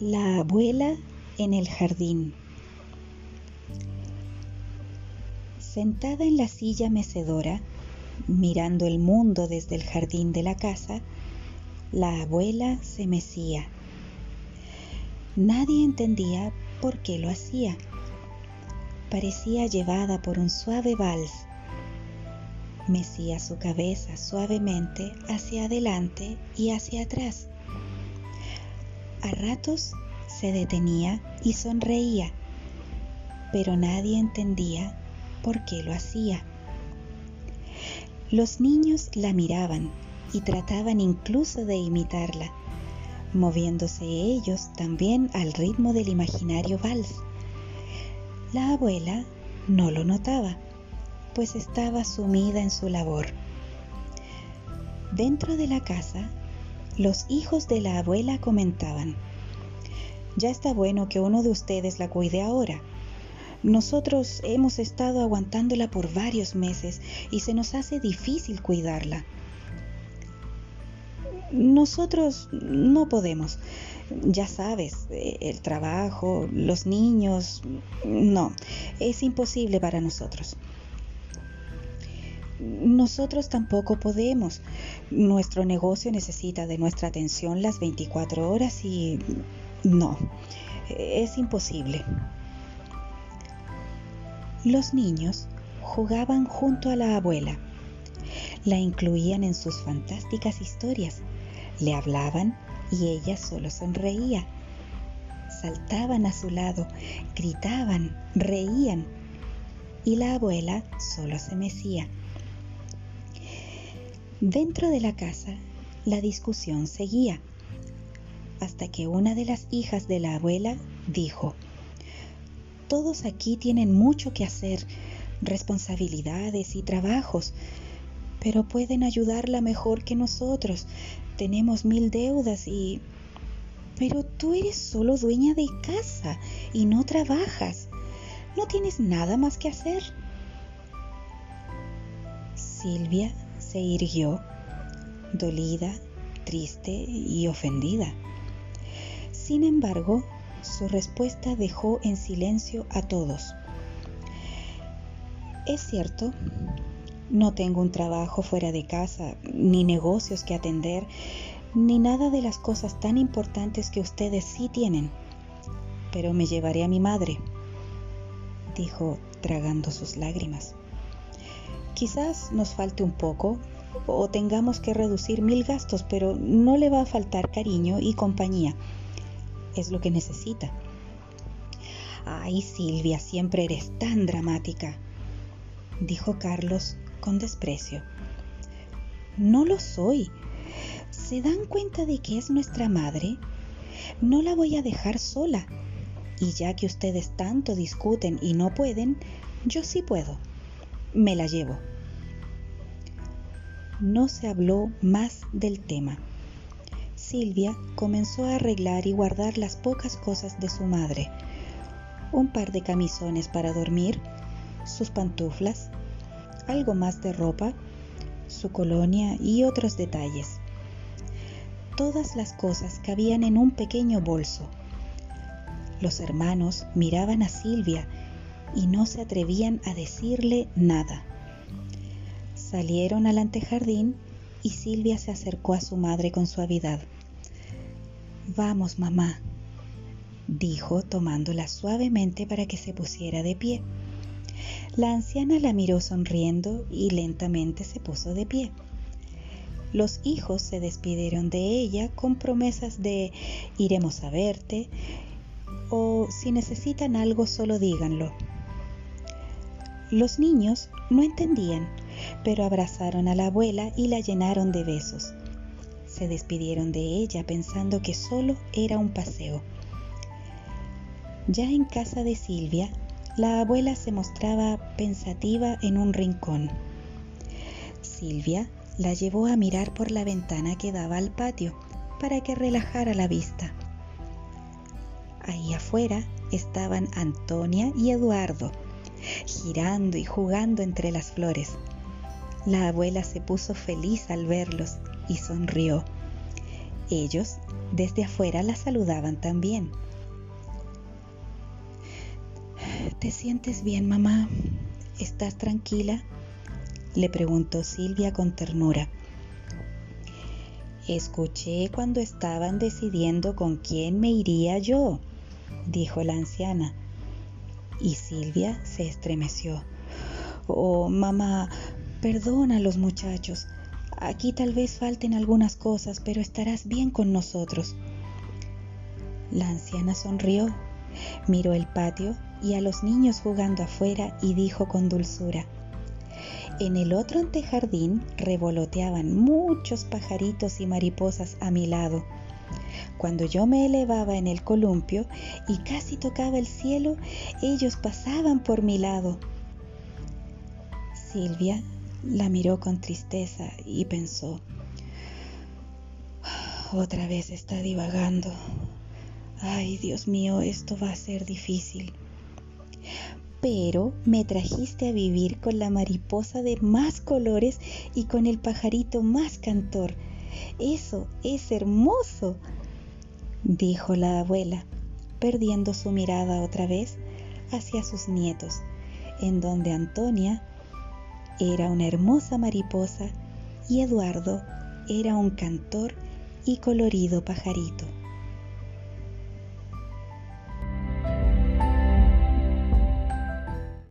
La abuela en el jardín. Sentada en la silla mecedora, mirando el mundo desde el jardín de la casa, la abuela se mecía. Nadie entendía por qué lo hacía. Parecía llevada por un suave vals. Mecía su cabeza suavemente hacia adelante y hacia atrás. A ratos se detenía y sonreía, pero nadie entendía por qué lo hacía. Los niños la miraban y trataban incluso de imitarla, moviéndose ellos también al ritmo del imaginario vals. La abuela no lo notaba, pues estaba sumida en su labor. Dentro de la casa, los hijos de la abuela comentaban, ya está bueno que uno de ustedes la cuide ahora. Nosotros hemos estado aguantándola por varios meses y se nos hace difícil cuidarla. Nosotros no podemos. Ya sabes, eh, el trabajo, los niños, no, es imposible para nosotros. Nosotros tampoco podemos. Nuestro negocio necesita de nuestra atención las 24 horas y no, es imposible. Los niños jugaban junto a la abuela. La incluían en sus fantásticas historias le hablaban y ella solo sonreía. Saltaban a su lado, gritaban, reían y la abuela solo se mecía. Dentro de la casa, la discusión seguía, hasta que una de las hijas de la abuela dijo, Todos aquí tienen mucho que hacer, responsabilidades y trabajos, pero pueden ayudarla mejor que nosotros tenemos mil deudas y... Pero tú eres solo dueña de casa y no trabajas. No tienes nada más que hacer. Silvia se irguió, dolida, triste y ofendida. Sin embargo, su respuesta dejó en silencio a todos. Es cierto, no tengo un trabajo fuera de casa, ni negocios que atender, ni nada de las cosas tan importantes que ustedes sí tienen. Pero me llevaré a mi madre, dijo tragando sus lágrimas. Quizás nos falte un poco o tengamos que reducir mil gastos, pero no le va a faltar cariño y compañía. Es lo que necesita. Ay, Silvia, siempre eres tan dramática, dijo Carlos con desprecio. No lo soy. ¿Se dan cuenta de que es nuestra madre? No la voy a dejar sola. Y ya que ustedes tanto discuten y no pueden, yo sí puedo. Me la llevo. No se habló más del tema. Silvia comenzó a arreglar y guardar las pocas cosas de su madre. Un par de camisones para dormir, sus pantuflas, algo más de ropa, su colonia y otros detalles. Todas las cosas cabían en un pequeño bolso. Los hermanos miraban a Silvia y no se atrevían a decirle nada. Salieron al antejardín y Silvia se acercó a su madre con suavidad. Vamos, mamá, dijo tomándola suavemente para que se pusiera de pie. La anciana la miró sonriendo y lentamente se puso de pie. Los hijos se despidieron de ella con promesas de iremos a verte o si necesitan algo solo díganlo. Los niños no entendían, pero abrazaron a la abuela y la llenaron de besos. Se despidieron de ella pensando que solo era un paseo. Ya en casa de Silvia, la abuela se mostraba pensativa en un rincón. Silvia la llevó a mirar por la ventana que daba al patio para que relajara la vista. Ahí afuera estaban Antonia y Eduardo, girando y jugando entre las flores. La abuela se puso feliz al verlos y sonrió. Ellos desde afuera la saludaban también. ¿Te sientes bien, mamá? ¿Estás tranquila? le preguntó Silvia con ternura. Escuché cuando estaban decidiendo con quién me iría yo, dijo la anciana. Y Silvia se estremeció. Oh, mamá, perdona a los muchachos. Aquí tal vez falten algunas cosas, pero estarás bien con nosotros. La anciana sonrió, miró el patio y a los niños jugando afuera y dijo con dulzura, en el otro antejardín revoloteaban muchos pajaritos y mariposas a mi lado. Cuando yo me elevaba en el columpio y casi tocaba el cielo, ellos pasaban por mi lado. Silvia la miró con tristeza y pensó, otra vez está divagando. Ay, Dios mío, esto va a ser difícil. Pero me trajiste a vivir con la mariposa de más colores y con el pajarito más cantor. Eso es hermoso, dijo la abuela, perdiendo su mirada otra vez hacia sus nietos, en donde Antonia era una hermosa mariposa y Eduardo era un cantor y colorido pajarito.